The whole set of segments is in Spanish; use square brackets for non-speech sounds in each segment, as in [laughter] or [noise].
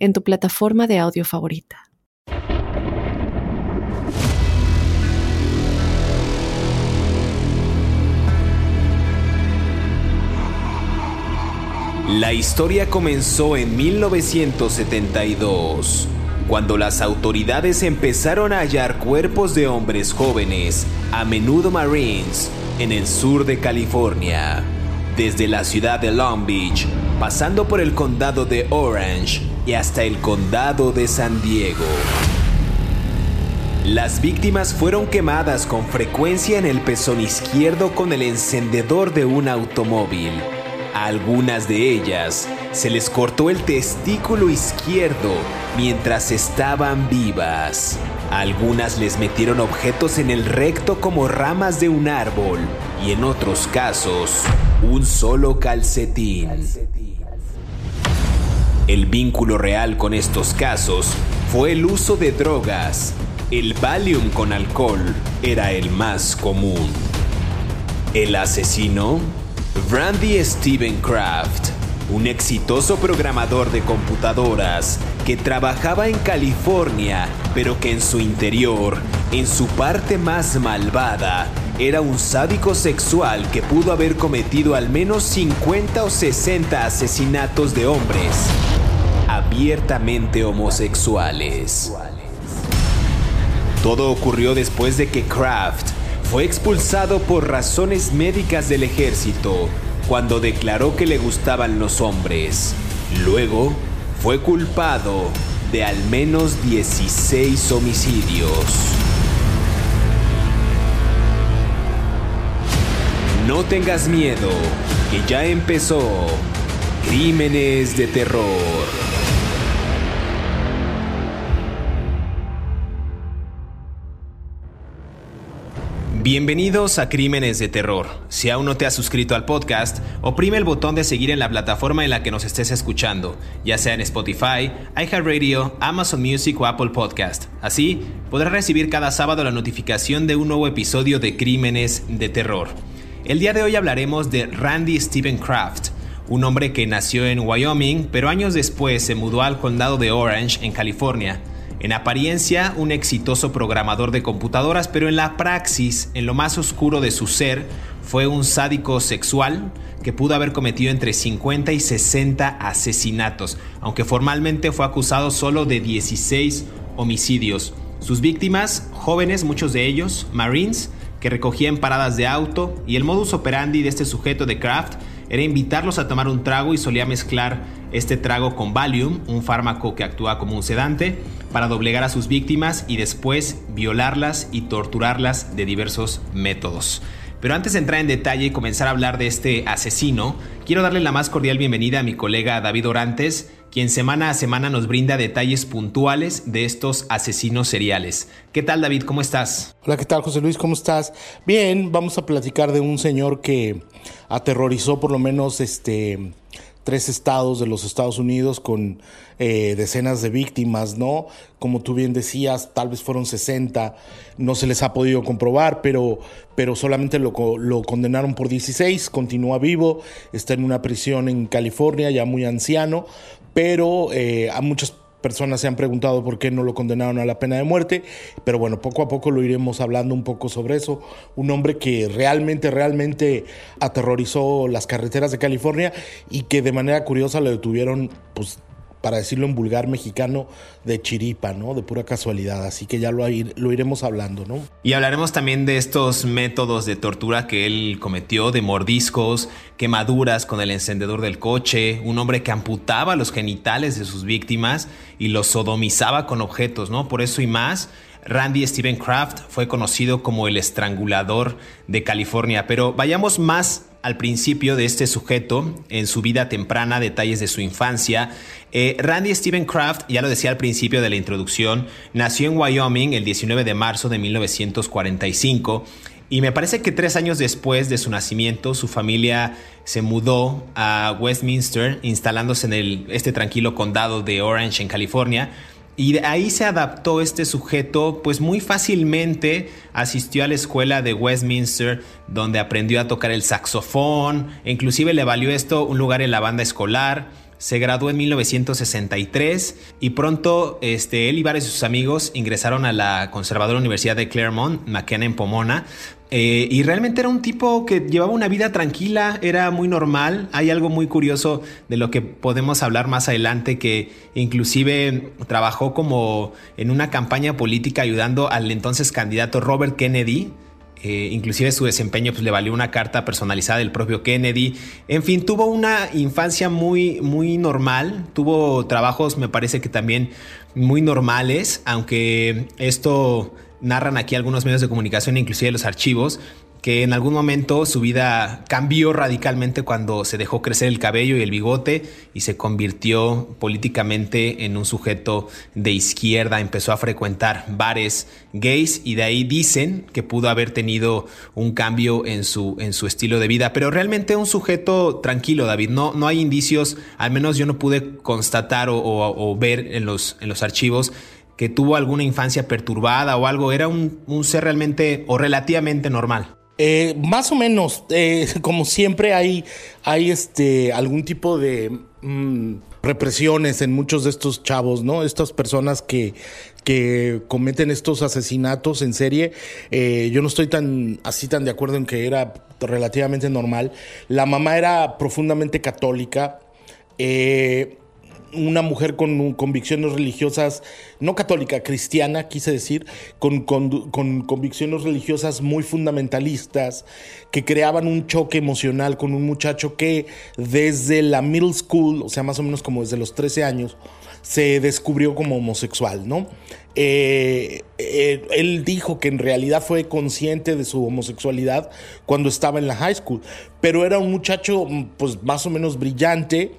en tu plataforma de audio favorita. La historia comenzó en 1972, cuando las autoridades empezaron a hallar cuerpos de hombres jóvenes, a menudo Marines, en el sur de California. Desde la ciudad de Long Beach, pasando por el condado de Orange, y hasta el condado de San Diego. Las víctimas fueron quemadas con frecuencia en el pezón izquierdo con el encendedor de un automóvil. A algunas de ellas se les cortó el testículo izquierdo mientras estaban vivas. A algunas les metieron objetos en el recto como ramas de un árbol y en otros casos un solo calcetín. El vínculo real con estos casos fue el uso de drogas. El Valium con alcohol era el más común. El asesino, Brandy Steven Kraft, un exitoso programador de computadoras que trabajaba en California, pero que en su interior, en su parte más malvada, era un sádico sexual que pudo haber cometido al menos 50 o 60 asesinatos de hombres abiertamente homosexuales. Todo ocurrió después de que Kraft fue expulsado por razones médicas del ejército cuando declaró que le gustaban los hombres. Luego fue culpado de al menos 16 homicidios. No tengas miedo, que ya empezó Crímenes de Terror. Bienvenidos a Crímenes de Terror. Si aún no te has suscrito al podcast, oprime el botón de seguir en la plataforma en la que nos estés escuchando, ya sea en Spotify, iHeartRadio, Amazon Music o Apple Podcast. Así podrás recibir cada sábado la notificación de un nuevo episodio de Crímenes de Terror. El día de hoy hablaremos de Randy Stephen Kraft, un hombre que nació en Wyoming, pero años después se mudó al condado de Orange, en California en apariencia, un exitoso programador de computadoras, pero en la praxis, en lo más oscuro de su ser, fue un sádico sexual que pudo haber cometido entre 50 y 60 asesinatos, aunque formalmente fue acusado solo de 16 homicidios. Sus víctimas, jóvenes, muchos de ellos, Marines, que recogían paradas de auto, y el modus operandi de este sujeto de Kraft era invitarlos a tomar un trago y solía mezclar este trago con Valium, un fármaco que actúa como un sedante, para doblegar a sus víctimas y después violarlas y torturarlas de diversos métodos. Pero antes de entrar en detalle y comenzar a hablar de este asesino, quiero darle la más cordial bienvenida a mi colega David Orantes, quien semana a semana nos brinda detalles puntuales de estos asesinos seriales. ¿Qué tal David? ¿Cómo estás? Hola, ¿qué tal José Luis? ¿Cómo estás? Bien, vamos a platicar de un señor que aterrorizó por lo menos este tres estados de los Estados Unidos con eh, decenas de víctimas, ¿no? Como tú bien decías, tal vez fueron 60, no se les ha podido comprobar, pero, pero solamente lo, lo condenaron por 16, continúa vivo, está en una prisión en California, ya muy anciano, pero eh, a muchas personas se han preguntado por qué no lo condenaron a la pena de muerte, pero bueno, poco a poco lo iremos hablando un poco sobre eso. Un hombre que realmente, realmente aterrorizó las carreteras de California y que de manera curiosa lo detuvieron, pues para decirlo en vulgar mexicano, de chiripa, ¿no? De pura casualidad. Así que ya lo, lo, iremos hablando, ¿no? Y hablaremos también de estos métodos de tortura que él cometió, de mordiscos, quemaduras con el encendedor del coche, un hombre que amputaba los genitales de sus víctimas y los sodomizaba con objetos, ¿no? Por eso y más Randy Steven Kraft fue conocido como el estrangulador de California, pero vayamos más al principio de este sujeto, en su vida temprana, detalles de su infancia. Eh, Randy Steven Kraft, ya lo decía al principio de la introducción, nació en Wyoming el 19 de marzo de 1945 y me parece que tres años después de su nacimiento, su familia se mudó a Westminster, instalándose en el, este tranquilo condado de Orange, en California. Y de ahí se adaptó este sujeto, pues muy fácilmente asistió a la escuela de Westminster, donde aprendió a tocar el saxofón, e inclusive le valió esto un lugar en la banda escolar se graduó en 1963 y pronto este, él y varios de sus amigos ingresaron a la conservadora Universidad de Claremont, McKenna en Pomona. Eh, y realmente era un tipo que llevaba una vida tranquila, era muy normal. Hay algo muy curioso de lo que podemos hablar más adelante, que inclusive trabajó como en una campaña política ayudando al entonces candidato Robert Kennedy eh, inclusive su desempeño pues, le valió una carta personalizada del propio Kennedy. En fin, tuvo una infancia muy, muy normal. Tuvo trabajos, me parece que también muy normales, aunque esto narran aquí algunos medios de comunicación, inclusive los archivos, que en algún momento su vida cambió radicalmente cuando se dejó crecer el cabello y el bigote y se convirtió políticamente en un sujeto de izquierda, empezó a frecuentar bares gays y de ahí dicen que pudo haber tenido un cambio en su, en su estilo de vida, pero realmente un sujeto tranquilo, David, no, no hay indicios, al menos yo no pude constatar o, ver en los, en los archivos que tuvo alguna infancia perturbada o algo, era un, ser realmente o relativamente normal. Eh, más o menos, eh, [laughs] como siempre hay, hay este, algún tipo de mm, represiones en muchos de estos chavos, ¿no? Estas personas que, que cometen estos asesinatos en serie. Eh, yo no estoy tan así tan de acuerdo en que era relativamente normal. La mamá era profundamente católica. Una mujer con convicciones religiosas, no católica, cristiana, quise decir, con, convicciones religiosas muy fundamentalistas, que creaban un choque emocional con un muchacho que desde la middle school, o sea, más o menos como desde los 13 años, se descubrió como homosexual, ¿no? Eh, eh, él dijo que en realidad fue consciente de su homosexualidad cuando estaba en la high school, pero era un muchacho pues más o menos brillante,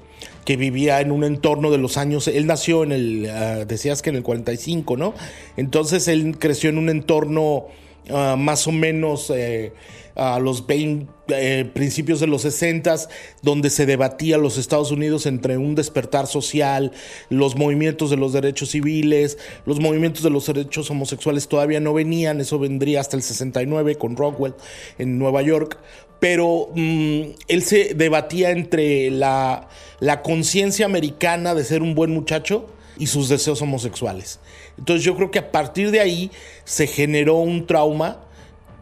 que vivía en un entorno de los años, él nació en el, ah, decías que en el 45, ¿no? Entonces él creció en un entorno ah, más o menos eh, a los 20, eh, principios de los 60, donde se debatía los Estados Unidos entre un despertar social, los movimientos de los derechos civiles, los movimientos de los derechos homosexuales todavía no venían, eso vendría hasta el 69 con Rockwell en Nueva York, pero mm, él se debatía entre la, la conciencia americana de ser un buen muchacho y sus deseos homosexuales. Entonces yo creo que a partir de ahí se generó un trauma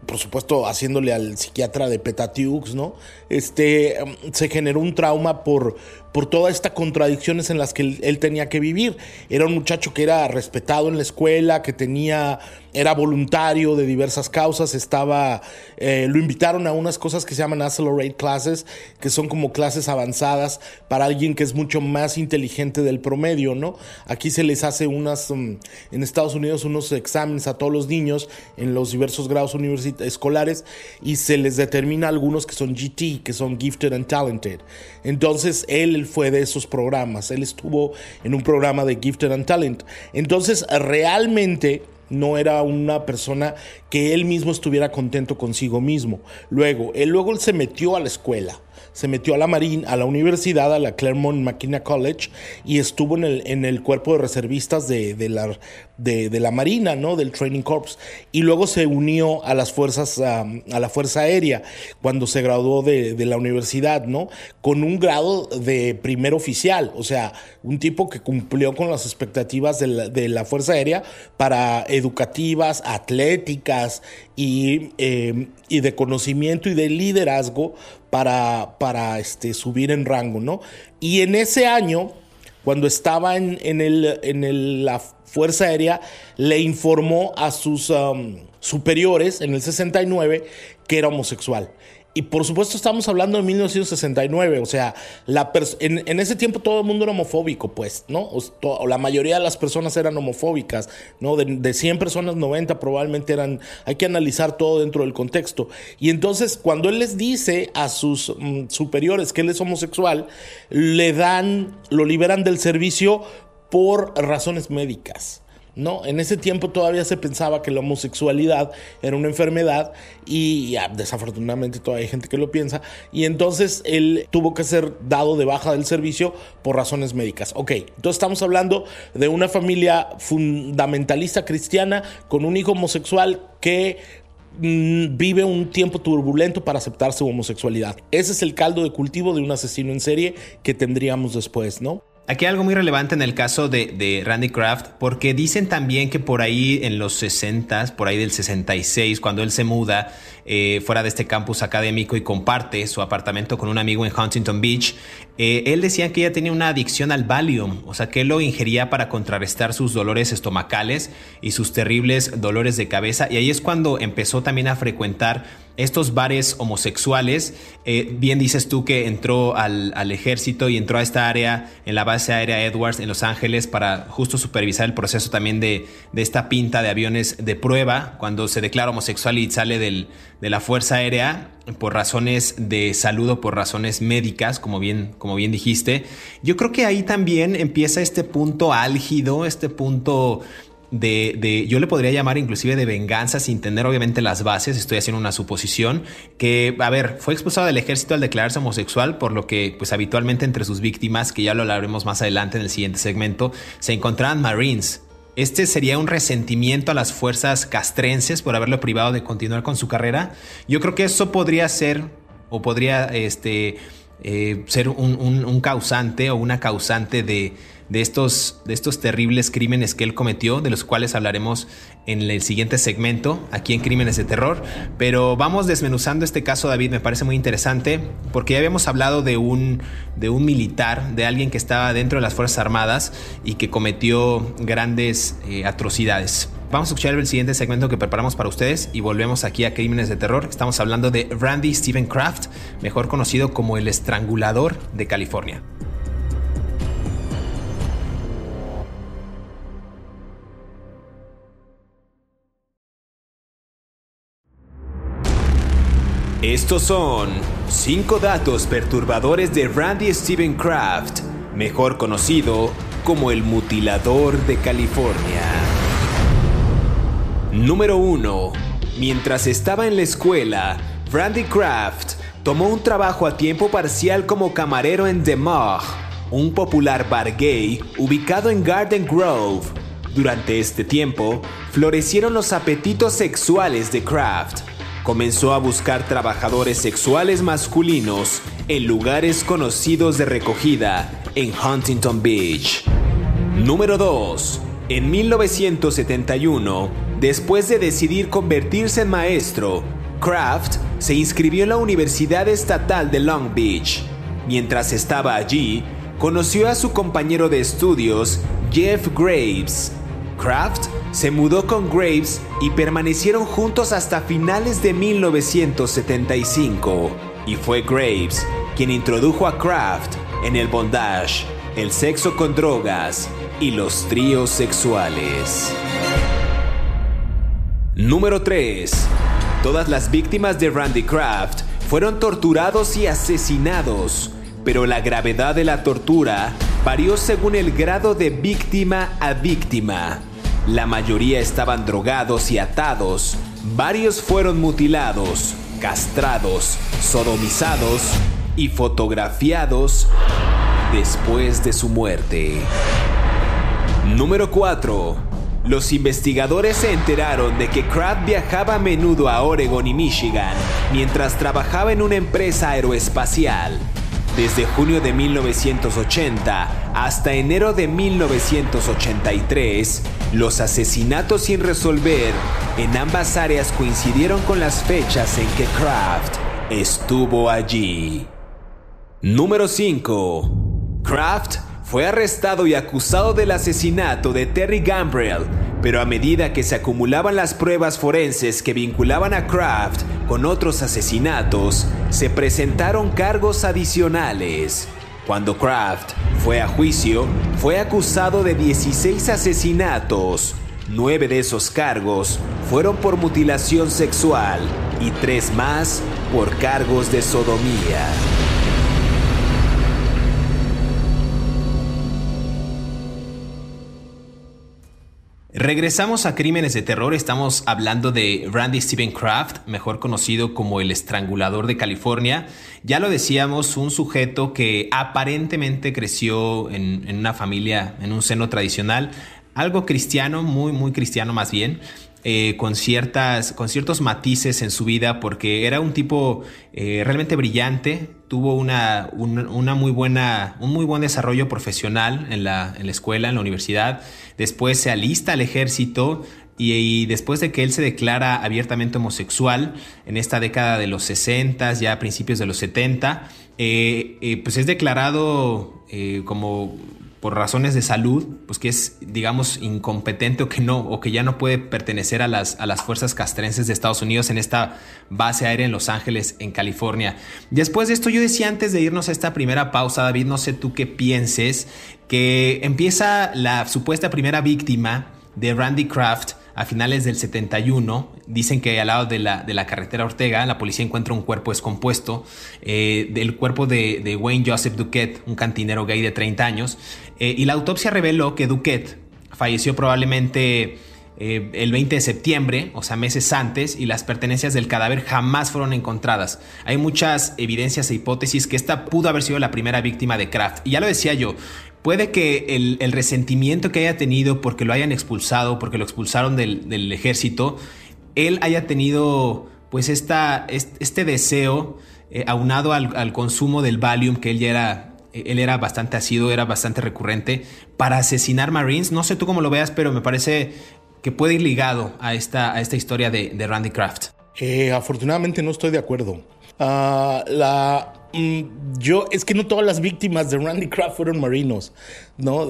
por supuesto, haciéndole al psiquiatra de Petatiux, ¿no? Este, mm, se generó un trauma por, por todas estas contradicciones en las que él, tenía que vivir. Era un muchacho que era respetado en la escuela, que tenía, era voluntario de diversas causas, estaba, eh, lo invitaron a unas cosas que se llaman accelerate classes, que son como clases avanzadas para alguien que es mucho más inteligente del promedio, ¿no? Aquí se les hace unas, mm, en Estados Unidos, unos exámenes a todos los niños en los diversos grados escolares y se les determina algunos que son GT, que son Gifted and Talented. Entonces, él fue de esos programas. Él estuvo en un programa de Gifted and Talent. Entonces, realmente no era una persona que él mismo estuviera contento consigo mismo. Luego, él luego él se metió a la escuela se metió a la Marina, a la universidad, a la Claremont McKenna College, y estuvo en el, en el cuerpo de reservistas de, la, de, la Marina, ¿no? Del Training Corps. Y luego se unió a las fuerzas, a la Fuerza Aérea, cuando se graduó de, la universidad, ¿no? Con un grado de primer oficial, o sea, un tipo que cumplió con las expectativas de la, de la Fuerza Aérea para educativas, atléticas y, eh, y de conocimiento y de liderazgo para, para este, subir en rango, ¿no? Y en ese año, cuando estaba en, en, el, en la Fuerza Aérea, le informó a sus um, superiores en el 69 que era homosexual. Y por supuesto estamos hablando de 1969, o sea, la en, ese tiempo todo el mundo era homofóbico, pues, ¿no? La mayoría de las personas eran homofóbicas, ¿no? De, de, 100 personas, 90 probablemente eran, hay que analizar todo dentro del contexto. Y entonces, cuando él les dice a sus mm, superiores que él es homosexual, le dan, lo liberan del servicio por razones médicas. No, en ese tiempo todavía se pensaba que la homosexualidad era una enfermedad y desafortunadamente todavía hay gente que lo piensa y entonces él tuvo que ser dado de baja del servicio por razones médicas. Ok, entonces estamos hablando de una familia fundamentalista cristiana con un hijo homosexual que mm, vive un tiempo turbulento para aceptar su homosexualidad. Ese es el caldo de cultivo de un asesino en serie que tendríamos después, ¿no? Aquí hay algo muy relevante en el caso de, Randy Kraft, porque dicen también que por ahí en los 60, por ahí del 66, cuando él se muda eh, fuera de este campus académico y comparte su apartamento con un amigo en Huntington Beach, eh, él decía que ella tenía una adicción al Valium, o sea que él lo ingería para contrarrestar sus dolores estomacales y sus terribles dolores de cabeza, y ahí es cuando empezó también a frecuentar estos bares homosexuales. Eh, bien dices tú que entró al, ejército y entró a esta área en la base aérea Edwards en Los Ángeles para justo supervisar el proceso también de, esta pinta de aviones de prueba cuando se declara homosexual y sale de la Fuerza Aérea por razones de salud o por razones médicas, como bien, como bien dijiste. Yo creo que ahí también empieza este punto álgido, este punto de, yo le podría llamar inclusive de venganza sin tener obviamente las bases, estoy haciendo una suposición, que, a ver, fue expulsado del ejército al declararse homosexual, por lo que pues habitualmente entre sus víctimas, que ya lo hablaremos más adelante en el siguiente segmento, se encontraban Marines. Este sería un resentimiento a las fuerzas castrenses por haberlo privado de continuar con su carrera. Yo creo que eso podría ser, o podría este, eh, ser un causante o una causante de de estos, de estos terribles crímenes que él cometió, de los cuales hablaremos en el siguiente segmento, aquí en Crímenes de Terror. Pero vamos desmenuzando este caso, David, me parece muy interesante, porque ya habíamos hablado de un, de un militar, de alguien que estaba dentro de las Fuerzas Armadas y que cometió grandes eh, atrocidades. Vamos a escuchar el siguiente segmento que preparamos para ustedes y volvemos aquí a Crímenes de Terror. Estamos hablando de Randy Stephen Kraft, mejor conocido como el Estrangulador de California. Estos son 5 datos perturbadores de Randy Steven Kraft, mejor conocido como el mutilador de California. Número 1. Mientras estaba en la escuela, Randy Kraft tomó un trabajo a tiempo parcial como camarero en The Mog, un popular bar gay ubicado en Garden Grove. Durante este tiempo, florecieron los apetitos sexuales de Kraft comenzó a buscar trabajadores sexuales masculinos en lugares conocidos de recogida en Huntington Beach. Número 2. En 1971, después de decidir convertirse en maestro, Kraft se inscribió en la Universidad Estatal de Long Beach. Mientras estaba allí, conoció a su compañero de estudios, Jeff Graves. Kraft se mudó con Graves y permanecieron juntos hasta finales de 1975. Y fue Graves quien introdujo a Kraft en el bondage, el sexo con drogas y los tríos sexuales. Número 3. Todas las víctimas de Randy Kraft fueron torturados y asesinados, pero la gravedad de la tortura varió según el grado de víctima a víctima. La mayoría estaban drogados y atados. Varios fueron mutilados, castrados, sodomizados y fotografiados después de su muerte. Número 4. Los investigadores se enteraron de que Kraft viajaba a menudo a Oregon y Michigan mientras trabajaba en una empresa aeroespacial desde junio de 1980 hasta enero de 1983, los asesinatos sin resolver en ambas áreas coincidieron con las fechas en que Kraft estuvo allí. Número 5. Kraft fue arrestado y acusado del asesinato de Terry Gambrell, Pero a medida que se acumulaban las pruebas forenses que vinculaban a Kraft con otros asesinatos, se presentaron cargos adicionales. Cuando Kraft fue a juicio, fue acusado de 16 asesinatos. Nueve de esos cargos fueron por mutilación sexual y tres más por cargos de sodomía. Regresamos a Crímenes de Terror, estamos hablendo de Randy Steven Kraft, mejor conocido como el estrangulador de California. Ya lo decíamos, un sujeto que aparentemente creció en, en una familia, en un seno tradicional, algo cristiano, muy, muy cristiano más bien, eh, con, ciertas, con ciertos matices en su vida porque era un tipo eh, realmente brillante, tuvo una, una, muy buena, un muy buen desarrollo profesional en la, en la escuela, en la universidad, después se alista al ejército y, después de que él se declara abiertamente homosexual en esta década de los 60, ya a principios de los 70, eh, pues es declarado como por razones de salud, pues que es, digamos, incompetente o que no, o que ya no puede pertenecer a las, a las fuerzas castrenses de Estados Unidos en esta base aérea en Los Ángeles, en California. Después de esto, yo decía antes de irnos a esta primera pausa, David, no sé tú qué pienses, que empieza la supuesta primera víctima de Randy Kraft a finales del 71. Dicen que al lado de la, de la carretera Ortega, la policía encuentra un cuerpo descompuesto eh, del cuerpo de, Wayne Joseph Duquette, un cantinero gay de 30 años. Eh, y la autopsia reveló que Duquette falleció probablemente eh, el 20 de septiembre, o sea, meses antes, y las pertenencias del cadáver jamás fueron encontradas. Hay muchas evidencias e hipótesis que esta pudo haber sido la primera víctima de Kraft. Y ya lo decía yo, Puede que el, resentimiento que haya tenido porque lo hayan expulsado, porque lo expulsaron del, ejército, él haya tenido pues esta, este deseo eh, aunado al, consumo del Valium, que él ya era, él era bastante asiduo, era bastante recurrente, para asesinar Marines. No sé tú cómo lo veas, pero me parece que puede ir ligado a esta, a esta historia de, Randy Kraft. Eh, afortunadamente no estoy de acuerdo. Ah, la, yo, es que no todas las víctimas de Randy Kraft fueron marinos, ¿no?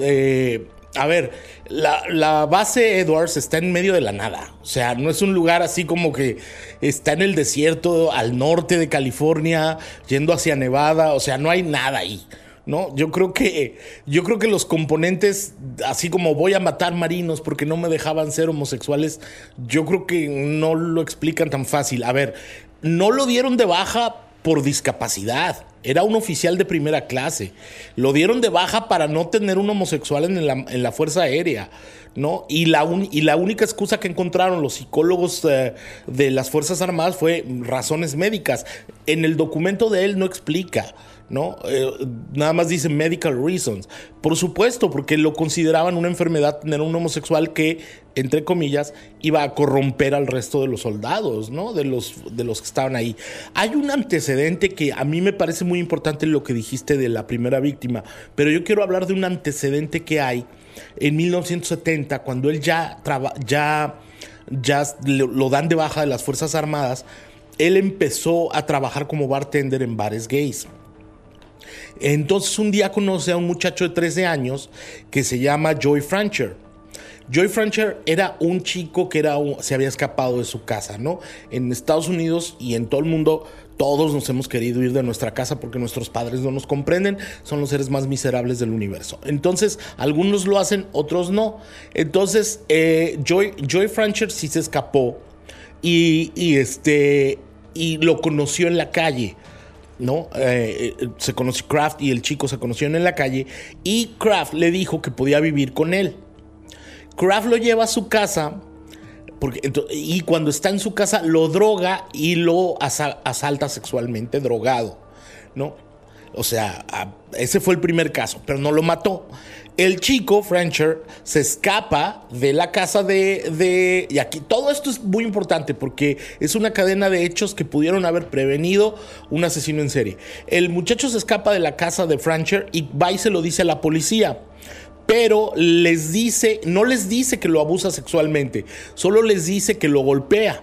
a ver, la, base Edwards está en medio de la nada. O sea, no es un lugar así como que está en el desierto al norte de California, yendo hacia Nevada. O sea, no hay nada ahí. ¿no? Yo creo que yo creo que los componentes, así como voy a matar marinos porque no me dejaban ser homosexuales, yo creo que no lo explican tan fácil. A ver, no lo dieron de baja por discapacidad. Era un oficial de primera clase. Lo dieron de baja para no tener un homosexual en la, en la Fuerza Aérea. ¿no? Y la, y la única excusa que encontraron los psicólogos eh, de las Fuerzas Armadas fue razones médicas. En el documento de él no explica. ¿No? Eh, nada más dice medical reasons. Por supuesto, porque lo consideraban una enfermedad tener un homosexual que, entre comillas, iba a corromper al resto de los soldados, ¿no? De los, de los que estaban ahí. Hay un antecedente que a mí me parece muy importante lo que dijiste de la primera víctima, pero yo quiero hablar de un antecedente que hay en 1970, cuando él ya, ya, ya lo dan de baja de las Fuerzas Armadas, él empezó a trabajar como bartender en bares gays. Entonces un día conoce a un muchacho de 13 años que se llama Joy Francher. Joy Francher era un chico que era se había escapado de su casa, ¿no? En Estados Unidos y en todo el mundo todos nos hemos querido ir de nuestra casa porque nuestros padres no nos comprenden, son los seres más miserables del universo. Entonces, algunos lo hacen, otros no. Entonces, eh, Joy, Joy Francher sí se escapó y, este, y lo conoció en la calle. ¿No? Eh, eh, se conoció Kraft y el chico se conocieron en la calle y Kraft le dijo que podía vivir con él. Kraft lo lleva a su casa porque, y cuando está en su casa lo droga y lo asalta sexualmente drogado, ¿no? O sea, ese fue el primer caso, pero no lo mató. El chico, Frencher, se escapa de la casa de, Y aquí todo esto es muy importante porque es una cadena de hechos que pudieron haber prevenido un asesino en serie. El muchacho se escapa de la casa de Frencher y va y se lo dice a la policía pero les dice, no les dice que lo abusa sexualmente, solo les dice que lo golpea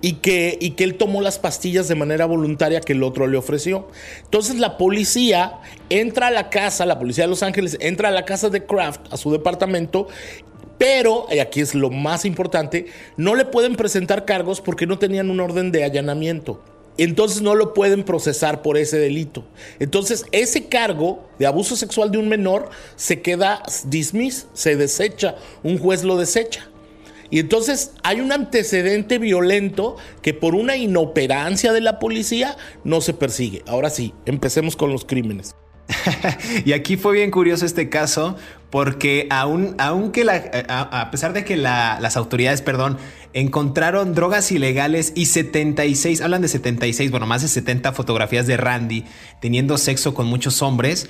y que, y que él tomó las pastillas de manera voluntaria que el otro le ofreció. Entonces la policía entra a la casa, la policía de Los Ángeles entra a la casa de Kraft, a su departamento, Pero, y aquí es lo más importante, no le pueden presentar cargos porque no tenían un orden de allanamiento. Entonces no lo pueden procesar por ese delito. Entonces ese cargo de abuso sexual de un menor se queda dismiss, se desecha, un juez lo desecha. Y entonces hay un antecedente violento que por una inoperancia de la policía no se persigue. Ahora sí, empecemos con los crímenes. [laughs] y aquí fue bien curioso este caso porque aunque a, pesar de que las autoridades, perdón, encontraron drogas ilegales y 76, hablan de 76, bueno, más de 70 fotografías de Randy teniendo sexo con muchos hombres,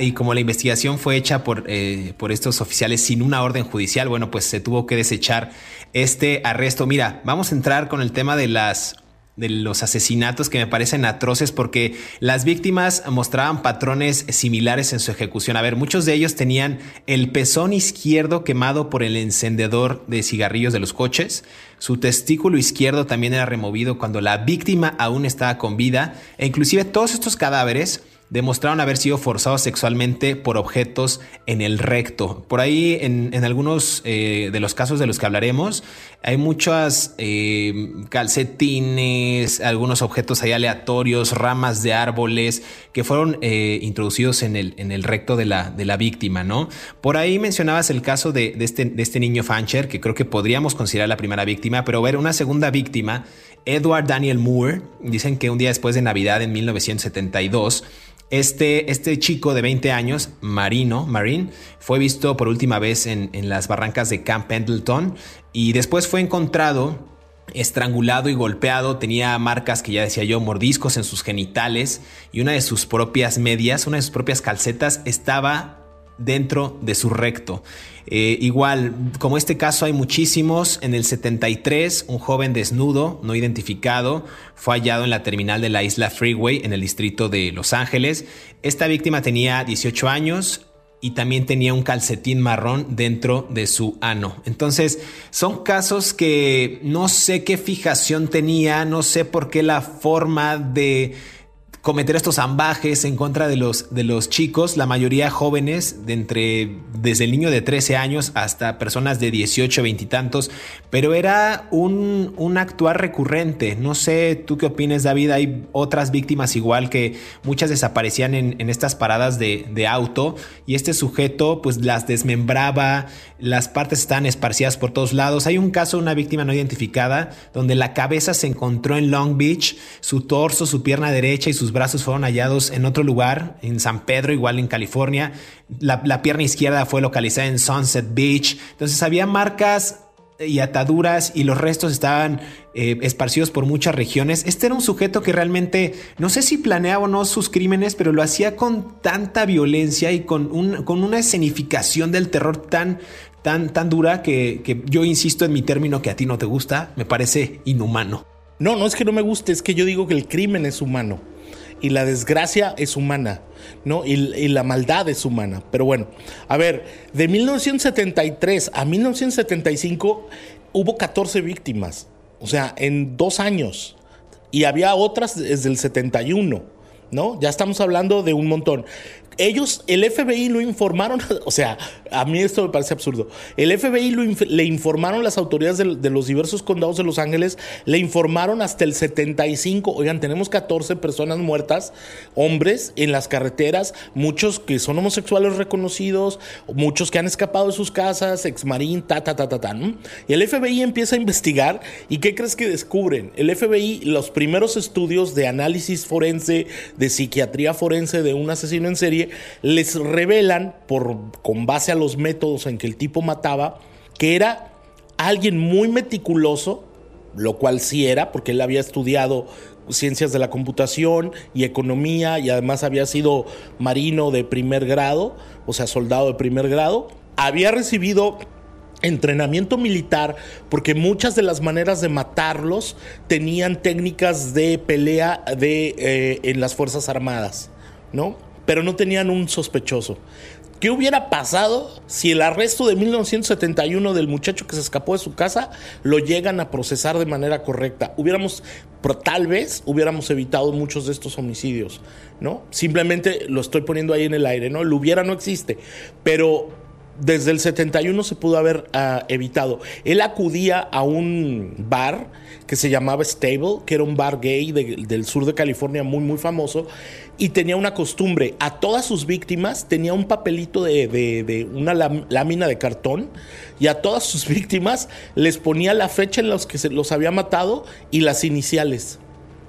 y como la investigación fue hecha por, eh, por estos oficiales sin una orden judicial, bueno, pues se tuvo que desechar este arresto. Mira, vamos a entrar con el tema de las de los asesinatos que me parecen atroces porque las víctimas mostraban patrones similares en su ejecución. A ver, muchos de ellos tenían el pezón izquierdo quemado por el encendedor de cigarrillos de los coches. Su testículo izquierdo también era removido cuando la víctima aún estaba con vida. E inclusive todos estos cadáveres demostraron haber sido forzados sexualmente por objetos en el recto. Por ahí, en, algunos eh, de los casos de los que hablaremos, hay muchas eh, calcetines, algunos objetos ahí aleatorios, ramas de árboles que fueron eh, introducidos en el, en el recto de la, de la víctima, ¿no? Por ahí mencionabas el caso de, este, de este niño Fancher, que creo que podríamos considerar la primera víctima, pero ver una segunda víctima, Edward Daniel Moore, dicen que un día después de Navidad en 1972, este, este chico de 20 años, Marino, Marine, fue visto por última vez en, las barrancas de Camp Pendleton y después fue encontrado estrangulado y golpeado, tenía marcas que ya decía yo, mordiscos en sus genitales y una de sus propias medias, una de sus propias calcetas estaba dentro de su recto. Eh, igual, como este caso hay muchísimos, en el 73 un joven desnudo, no identificado, fue hallado en la terminal de la isla Freeway en el distrito de Los Ángeles. Esta víctima tenía 18 años, y también tenía un calcetín marrón dentro de su ano. Entonces, son casos que no sé qué fijación tenía, no sé por qué la forma de cometer estos ambajes en contra de los, de los chicos, la mayoría jóvenes, de entre, desde el niño de 13 años hasta personas de 18, 20 y tantos, pero era un, un actuar recurrente. No sé, tú qué opinas, David, hay otras víctimas igual que muchas desaparecían en, en estas paradas de, de auto y este sujeto pues las desmembraba, las partes están esparcidas por todos lados. Hay un caso una víctima no identificada donde la cabeza se encontró en Long Beach, su torso, su pierna derecha y sus brazos fueron hallados en otro lugar, en San Pedro, igual en California. La, pierna izquierda fue localizada en Sunset Beach. Entonces había marcas y ataduras y los restos estaban eh, esparcidos por muchas regiones. Este era un sujeto que realmente no sé si planeaba o no sus crímenes, pero lo hacía con tanta violencia y con, una escenificación del terror tan, tan, tan dura que yo insisto en mi término que a ti no te gusta, me parece inhumano. No, no es que no me guste, es que yo digo que el crimen es humano y la desgracia es humana, ¿no? Y, la maldad es humana. Pero bueno, a ver, de 1973 a 1975 hubo 14 víctimas, o sea, en dos años. Y había otras desde el 71, ¿no? Ya estamos hablando de un montón ellos, el FBI lo informaron, [laughs] o sea, a mí esto me parece absurdo. El FBI le informaron las autoridades de, los diversos condados de Los Ángeles, le informaron hasta el 75, oigan, tenemos 14 personas muertas, hombres en las carreteras, muchos que son homosexuales reconocidos, muchos que han escapado de sus casas, exmarín, ta, ta, ta, ta, ta. Y el FBI empieza a investigar y ¿qué crees que descubren? El FBI, los primeros estudios de análisis forense, de psiquiatría forense de un asesino en serie, les revelan, por, con base a los métodos en que el tipo mataba, que era alguien muy meticuloso, lo cual sí era, porque él había estudiado ciencias de la computación y economía y además había sido marino de primer grado, o sea, soldado de primer grado. Había recibido entrenamiento militar porque muchas de las maneras de matarlos tenían técnicas de pelea de, eh, en las Fuerzas Armadas, ¿no? Pero no tenían un sospechoso. ¿Qué hubiera pasado si el arresto de 1971 del muchacho que se escapó de su casa lo llegan a procesar de manera correcta? Hubiéramos, tal vez hubiéramos evitado muchos de estos homicidios, ¿no? Simplemente lo estoy poniendo ahí en el aire, ¿no? El hubiera no existe, pero desde el 71 se pudo haber ah, evitado. Él acudía a un bar que se llamaba Stable, que era un bar gay del sur de California muy, muy famoso, y tenía una costumbre. A todas sus víctimas tenía un papelito de, de una lámina de cartón, y a todas sus [laughs] víctimas les ponía la fecha en la que se los había matado y las iniciales.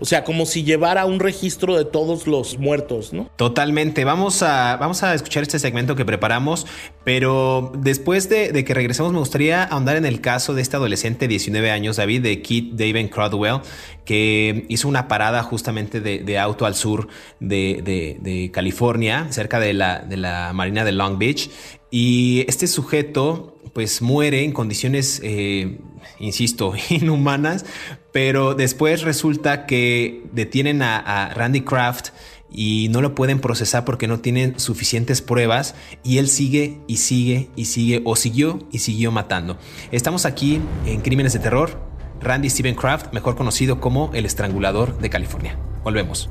O sea, como si llevara un registro de todos los muertos, ¿no? Totalmente. Vamos a, vamos a escuchar este segmento que preparamos, pero después de, que regresemos me gustaría ahondar en el caso de este adolescente de 19 años, David, de Keith David Crodwell, que hizo una parada justamente de, auto al sur de, California, cerca de la, de la marina de Long Beach. Y este sujeto pues muere en condiciones, eh, insisto, [laughs] inhumanas, pero después resulta que detienen a, Randy Kraft y no lo pueden procesar porque no tienen suficientes pruebas y él sigue y sigue y sigue o siguió y siguió matando. Estamos aquí en Crímenes de Terror. Randy Steven Kraft, mejor conocido como el estrangulador de California. Volvemos.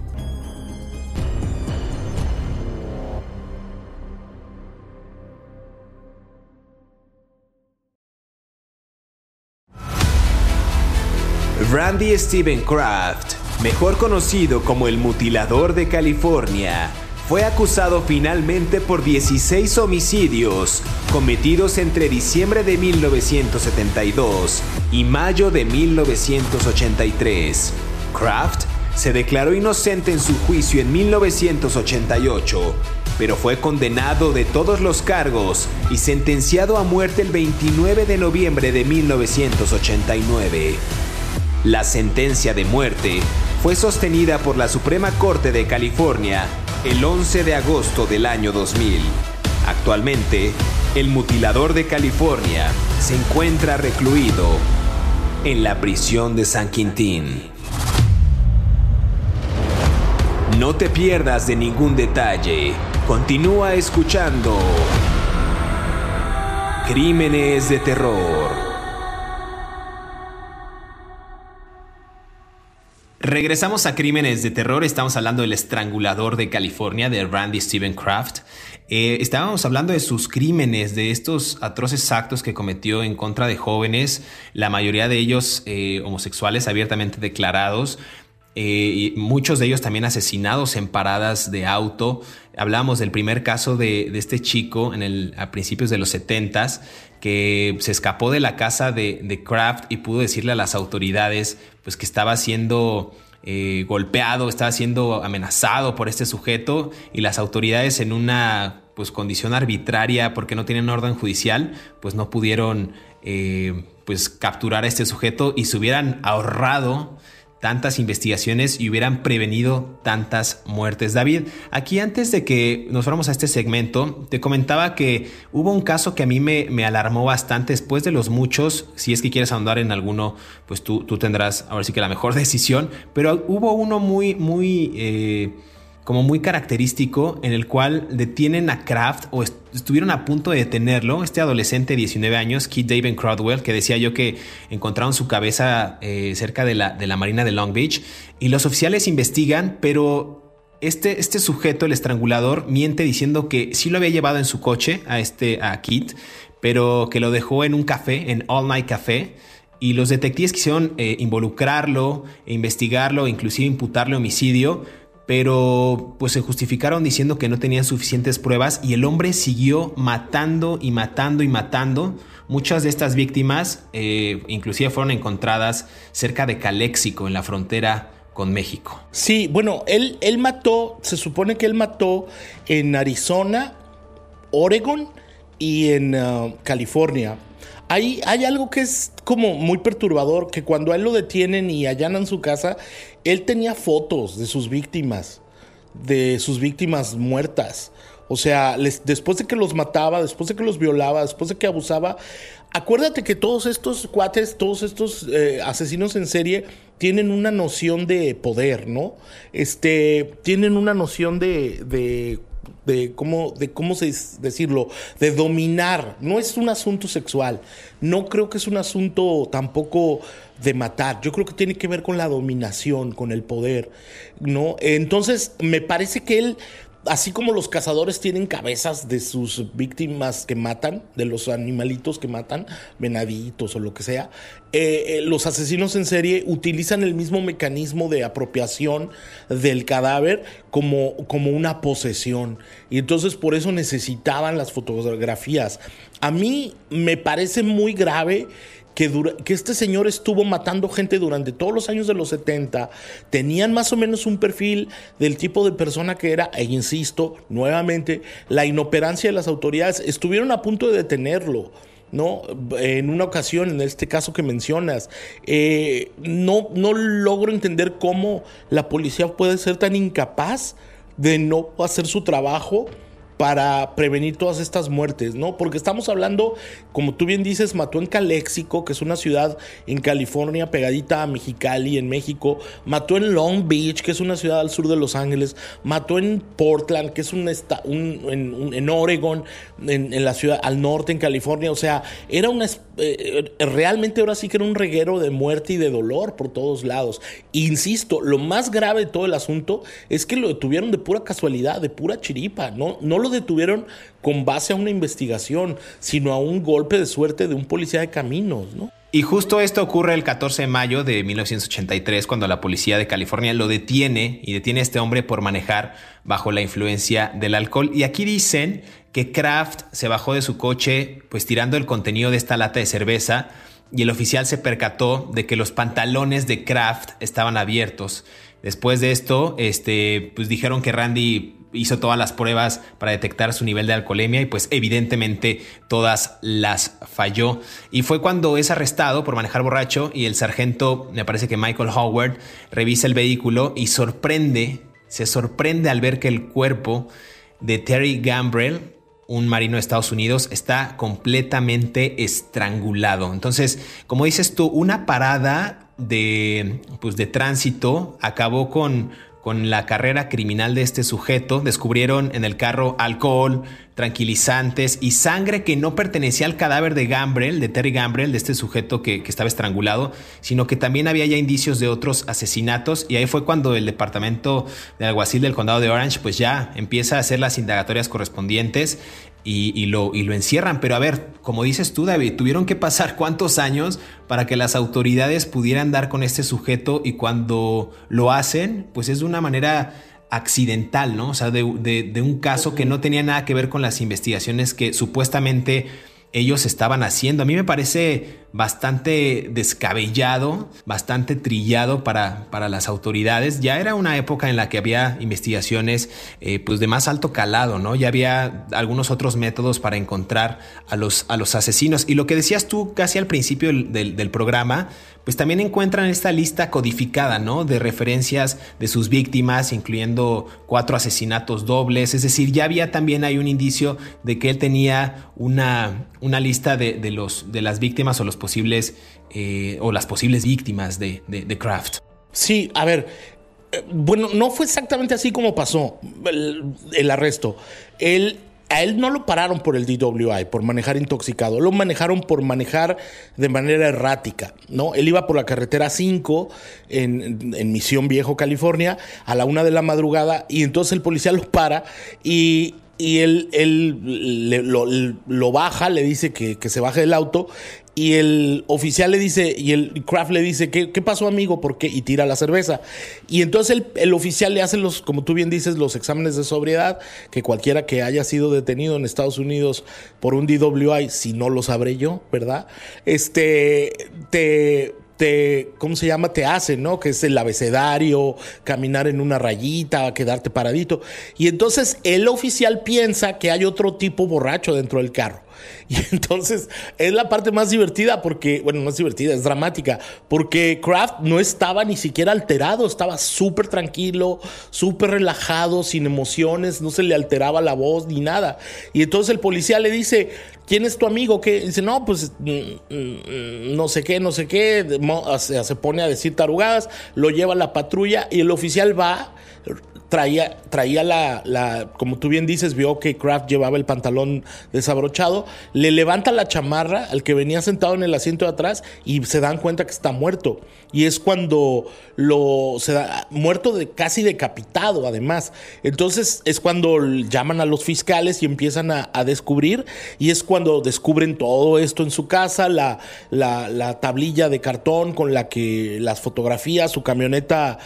Randy Steven Kraft, mejor conocido como el mutilador de California, fue acusado finalmente por 16 homicidios cometidos entre diciembre de 1972 y mayo de 1983. Kraft se declaró inocente en su juicio en 1988, pero fue condenado de todos los cargos y sentenciado a muerte el 29 de noviembre de 1989. La sentencia de muerte fue sostenida por la Suprema Corte de California el 11 de agosto del año 2000. Actualmente, el mutilador de California se encuentra recluido en la prisión de San Quintín. No te pierdas de ningún detalle. Continúa escuchando Crímenes de Terror. Regresamos a Crímenes de Terror. Estamos hablando del estrangulador de California, de Randy Steven Kraft. Eh, estábamos hablando de sus crímenes, de estos atroces actos que cometió en contra de jóvenes, la mayoría de ellos eh, homosexuales abiertamente declarados. Eh, y muchos de ellos también asesinados en paradas de auto. Hablamos del primer caso de, este chico en el, a principios de los 70 que se escapó de la casa de, de Kraft y pudo decirle a las autoridades pues que estaba siendo eh, golpeado, estaba siendo amenazado por este sujeto y las autoridades en una pues condición arbitraria porque no tienen orden judicial, pues no pudieron eh, pues capturar a este sujeto y se hubieran ahorrado tantas investigaciones y hubieran prevenido tantas muertes. David, aquí antes de que nos fuéramos a este segmento, te comentaba que hubo un caso que a mí me, me alarmó bastante después de los muchos, si es que quieres ahondar en alguno, pues tú, tú tendrás ahora sí que la mejor [laughs] decisión, pero hubo uno muy, muy... Eh, como muy característico en el cual detienen a Kraft o estuvieron a punto de detenerlo, este adolescente de 19 años, Keith David Crowdwell, que decía yo que encontraron su cabeza eh, cerca de la, de la marina de Long Beach, y los oficiales investigan, pero este, este sujeto, el estrangulador, miente diciendo que sí lo había llevado en su coche a, este, a Keith, pero que lo dejó en un café, en All Night Café, y los detectives quisieron eh, involucrarlo, e investigarlo, inclusive imputarle homicidio, pero pues se justificaron diciendo que no tenían suficientes pruebas y el hombre siguió matando y matando y matando. Muchas de estas víctimas eh, inclusive fueron encontradas cerca de Calexico, en la frontera con México. Sí, bueno, él, él mató, se supone que él mató en Arizona, Oregon y en uh, California. Hay, hay algo que es como muy perturbador, que cuando a él lo detienen y allanan su casa, él tenía fotos de sus víctimas, de sus víctimas muertas. O sea, después de que los mataba, después de que los violaba, después de que abusaba, acuérdate que todos estos cuates, todos estos eh, asesinos en serie tienen una noción de poder, ¿no? Este, tienen una noción de, de de cómo, de cómo decirlo, de dominar. No es un asunto sexual. No creo que es un asunto tampoco de matar. Yo creo que tiene que ver con la dominación, con el poder, ¿no? Entonces, me parece que él así como los cazadores tienen cabezas de sus víctimas que matan, de los animalitos que matan, venaditos o lo que sea, eh, eh, los asesinos en serie utilizan el mismo mecanismo de apropiación del cadáver como, como una posesión. Y entonces por eso necesitaban las fotografías. A mí me parece muy grave que, que, este señor estuvo matando gente durante todos los años de los 70, tenían más o menos un perfil del tipo de persona que era, e insisto, nuevamente, la inoperancia de las autoridades, estuvieron a punto de detenerlo. ¿no? En una ocasión, en este caso que mencionas, eh, no, no logro entender cómo la policía puede ser tan incapaz de no hacer su trabajo para prevenir todas estas muertes, ¿no? Porque estamos hablando, como tú bien dices, mató en Calexico, que es una ciudad en California pegadita a Mexicali, en México, mató en Long Beach, que es una ciudad al sur de Los Ángeles, mató en Portland, que es un, un, en, Oregon, en, la ciudad al norte, en California, o sea, era una, eh, realmente ahora sí que era un reguero de muerte y de dolor por todos lados. Insisto, lo más grave de todo el asunto es que lo detuvieron de pura casualidad, de pura chiripa, no, no lo detuvieron con base a una investigación, sino a un golpe de suerte de un policía de caminos, ¿no? Y justo esto ocurre el 14 de mayo de 1983, cuando la policía de California lo detiene y detiene a este hombre por manejar bajo la influencia del alcohol. Y aquí dicen que Kraft se bajó de su coche, pues tirando el contenido de esta lata de cerveza, y el oficial se percató de que los pantalones de Kraft estaban abiertos. Después de esto, este, pues dijeron que Randy hizo todas las pruebas para detectar su nivel de alcoholemia y pues evidentemente todas las falló. Y fue cuando es arrestado por manejar borracho y el sargento, me parece que Michael Howard, revisa el vehículo y sorprende, se sorprende al ver que el cuerpo de Terry Gambrell, un marino de Estados Unidos, está completamente estrangulado. Entonces, como dices tú, una parada de, pues, de tránsito acabó con con la carrera criminal de este sujeto, descubrieron en el carro alcohol, tranquilizantes y sangre que no pertenecía al cadáver de Gambrel, de Terry Gambrel, de este sujeto que, estaba estrangulado, sino que también había ya indicios de otros asesinatos. Y ahí fue cuando el departamento de alguacil del condado de Orange pues ya empieza a hacer las indagatorias correspondientes y, lo, y lo encierran. Pero a ver, como dices tú, David, tuvieron que pasar [laughs] cuántos años para que las autoridades pudieran dar con este sujeto y cuando lo hacen, pues es de una manera accidental, ¿no? O sea, de, de un caso que no tenía nada que ver con las investigaciones que supuestamente ellos estaban haciendo. A mí me parece bastante descabellado, bastante trillado para, para las autoridades. Ya era una época en la que había investigaciones eh, pues de más alto calado, ¿no? Ya había algunos otros métodos para encontrar a los, a los asesinos. Y lo que decías tú casi al principio del, del programa, pues también encuentran esta lista codificada, ¿no? De referencias de sus víctimas, incluyendo cuatro asesinatos dobles. Es decir, ya había también hay un indicio de que él tenía una, una lista de, de, los, de las víctimas o los posibles eh, o las posibles víctimas de, de, Kraft. Sí, a ver, eh, bueno, no fue exactamente así como pasó el, el arresto. Él a él no lo pararon por el DWI, por manejar intoxicado, lo manejaron por manejar de manera errática, ¿no? Él iba por la carretera 5 en, Misión Viejo, California, a la una de la madrugada, y entonces el policía lo para y, él, él lo, baja, le dice que, que, se baje del auto y el oficial le dice, y el Kraft le dice, ¿qué, pasó amigo? ¿Por qué? Y tira la cerveza. Y entonces el, oficial le hace los, como tú bien dices, los exámenes de sobriedad, que cualquiera que haya sido detenido en Estados Unidos por un DWI, si no lo sabré yo, ¿verdad? Este, te, te, ¿cómo se llama? Te hace, ¿no? Que es el abecedario, caminar en una rayita, quedarte paradito. Y entonces el oficial piensa que hay otro tipo borracho dentro del carro. [laughs] Y entonces es la parte más divertida porque, bueno, no es divertida, es dramática, porque Kraft no estaba ni siquiera alterado, estaba súper tranquilo, súper relajado, sin emociones, no se le alteraba la voz ni nada. Y entonces el policía le dice, ¿quién es tu amigo? Que dice, no, pues mm, mm, no sé qué, no sé qué, se pone a decir tarugadas, lo lleva a la patrulla y el oficial va traía, traía la, la, como tú bien dices, vio que Kraft llevaba el pantalón desabrochado, le levanta la chamarra al que venía sentado en el asiento de atrás y se dan cuenta que está muerto. Y es cuando lo se da muerto de casi decapitado, además. Entonces es cuando llaman a los fiscales y empiezan a, descubrir. Y es cuando descubren todo esto en su casa, la, la, tablilla de cartón con la que las fotografías, su camioneta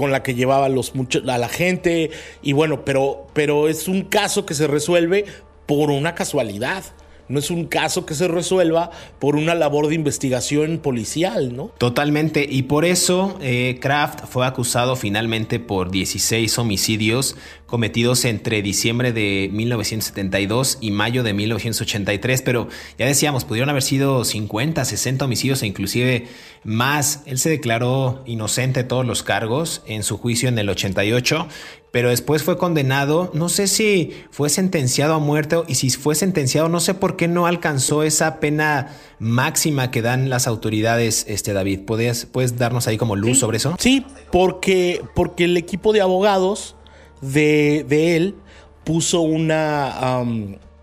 con la que llevaba los a la gente y bueno, pero pero es un caso que se resuelve por una casualidad. No es un caso que se resuelva por una labor de investigación policial, ¿no? Totalmente. Y por eso eh, Kraft fue acusado finalmente por 16 homicidios cometidos entre diciembre de 1972 y mayo de 1983, pero ya decíamos, pudieron haber sido 50, 60 homicidios e inclusive más. Él se declaró inocente de todos los cargos en su juicio en el 88, pero después fue condenado, no sé si fue sentenciado a muerte y si fue sentenciado, no sé por qué no alcanzó esa pena máxima que dan las autoridades, este David. ¿Puedes, puedes darnos ahí como luz sobre eso? Sí, porque, porque el equipo de abogados de, él puso una,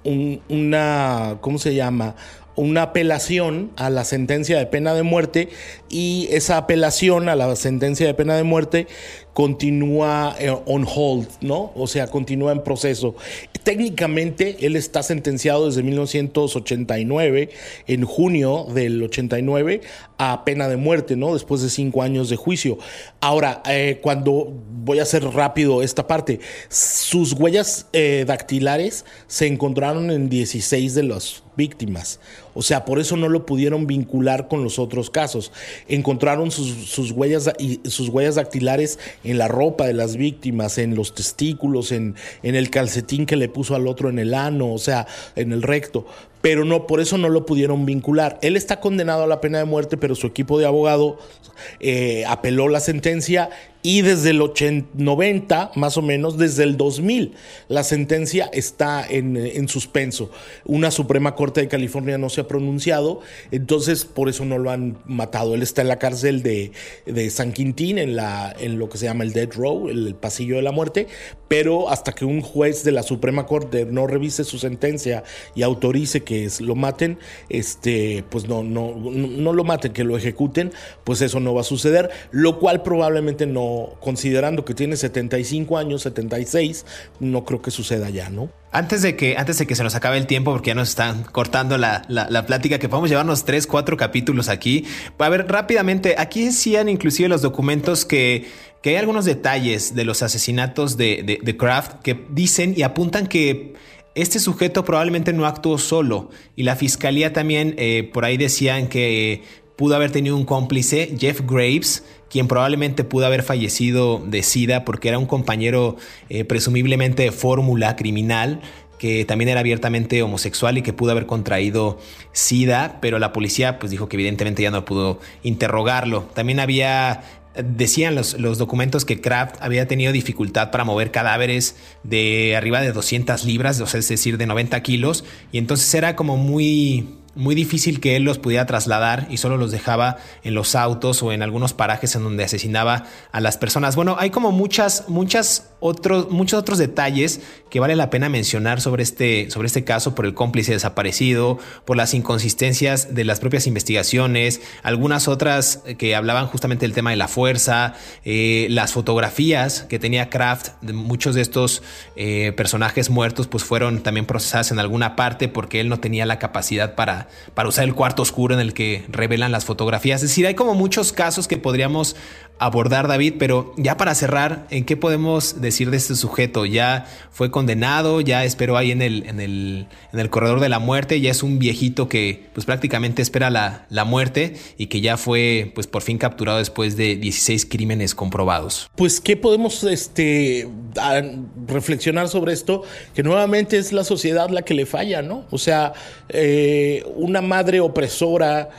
una, ¿cómo se llama? Una apelación a la sentencia de pena de muerte y esa apelación a la sentencia de pena de muerte continúa eh, on hold, ¿no? O sea, continúa en proceso. Técnicamente, él está sentenciado desde 1989, en junio del 89, a pena de muerte, ¿no? Después de cinco años de juicio. Ahora, eh, cuando voy a hacer rápido esta parte, sus huellas eh, dactilares se encontraron en 16 de las víctimas. O sea, por eso no lo pudieron vincular con los otros casos. Encontraron sus, sus huellas sus huellas dactilares en la ropa de las víctimas, en los testículos, en, en el calcetín que le puso al otro en el ano, o sea, en el recto pero no, por eso no lo pudieron vincular. Él está condenado a la pena de muerte, pero su equipo de abogado eh, apeló la sentencia y desde el 90, más o menos, desde el 2000, la sentencia está en, suspenso. Una Suprema Corte de California no se ha pronunciado, entonces por eso no lo han matado. Él está en la cárcel de, San Quintín, en, la, en lo que se llama el Dead Row, el, pasillo de la muerte, pero hasta que un juez de la Suprema Corte no revise su sentencia y autorice que lo maten, este, pues no, no, no lo maten, que lo ejecuten, pues eso no va a suceder, lo cual probablemente no considerando que tiene 75 años, 76, no creo que suceda ya, ¿no? Antes de que, antes de que se nos acabe el tiempo, porque ya nos están cortando la, la, plática, que podemos llevarnos tres, cuatro capítulos aquí. A ver, rápidamente, aquí decían inclusive los documentos que, que hay algunos detalles de los asesinatos de, de, Kraft que dicen y apuntan que este sujeto probablemente no actuó solo. Y la fiscalía también eh, por ahí decían que pudo haber tenido un cómplice, Jeff Graves, quien probablemente pudo haber fallecido de SIDA porque era un compañero eh, presumiblemente de fórmula criminal que también era abiertamente homosexual y que pudo haber contraído SIDA, pero la policía pues dijo que evidentemente ya no pudo interrogarlo. También había decían los, los, documentos que Kraft había tenido dificultad para mover cadáveres de arriba de 200 libras, es decir, de 90 kilos, y entonces era como muy muy difícil que él los pudiera trasladar y solo los dejaba en los autos o en algunos parajes en donde asesinaba a las personas. Bueno, hay como muchas, muchas otros, muchos otros detalles que vale la pena mencionar sobre este, sobre este caso por el cómplice desaparecido, por las inconsistencias de las propias investigaciones, algunas otras que hablaban justamente del tema de la fuerza, eh, las fotografías que tenía Kraft de muchos de estos eh, personajes muertos, pues fueron también procesadas en alguna parte porque él no tenía la capacidad para para, usar el cuarto oscuro en el que revelan las fotografías. Es decir, hay como muchos casos que podríamos abordar, David, pero ya para cerrar, ¿en qué podemos decir de este sujeto? Ya fue condenado, ya esperó ahí en el, en el, en el corredor de la muerte, ya es un viejito que pues prácticamente espera la, la muerte y que ya fue pues por fin capturado después de 16 crímenes comprobados. Pues, ¿qué podemos este, reflexionar sobre esto? Que nuevamente es la sociedad la que le falla, ¿no? O sea, eh, una madre opresora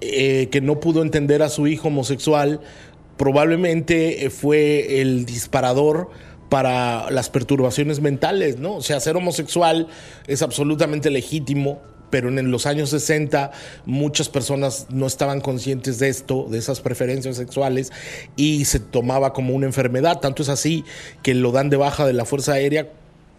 eh, que no pudo entender a su hijo homosexual, probablemente eh, fue el disparador para las perturbaciones mentales, ¿no? O sea, ser homosexual es absolutamente legítimo, pero en los años 60 muchas personas no estaban conscientes de esto, de esas preferencias sexuales, y se tomaba como una enfermedad. Tanto es así que lo dan de baja de la Fuerza Aérea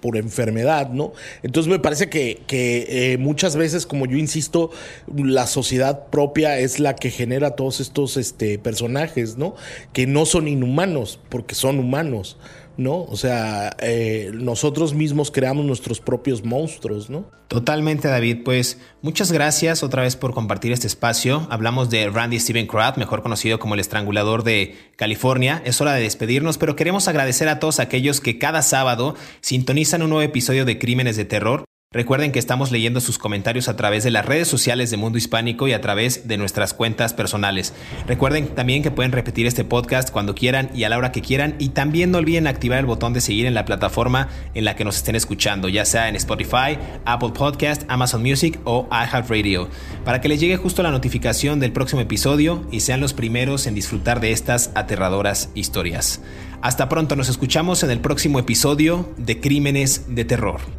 por enfermedad, ¿no? Entonces me parece que, que eh, muchas veces, como yo insisto, la sociedad propia es la que genera todos estos este, personajes, ¿no? Que no son inhumanos, porque son humanos. ¿No? O sea, eh, nosotros mismos creamos nuestros propios monstruos, ¿no? Totalmente, David. Pues muchas gracias otra vez por compartir este espacio. Hablamos de Randy Steven Kraut, mejor conocido como el estrangulador de California. Es hora de despedirnos, pero queremos agradecer a todos aquellos que cada sábado sintonizan un nuevo episodio de Crímenes de Terror. Recuerden que estamos leyendo sus comentarios a través de las redes sociales de Mundo Hispánico y a través de nuestras cuentas personales. Recuerden también que pueden repetir este podcast cuando quieran y a la hora que quieran y también no olviden activar el botón de seguir en la plataforma en la que nos estén escuchando, ya sea en Spotify, Apple Podcast, Amazon Music o iHeartRadio, para que les llegue justo la notificación del próximo episodio y sean los primeros en disfrutar de estas aterradoras historias. Hasta pronto, nos escuchamos en el próximo episodio de Crímenes de Terror.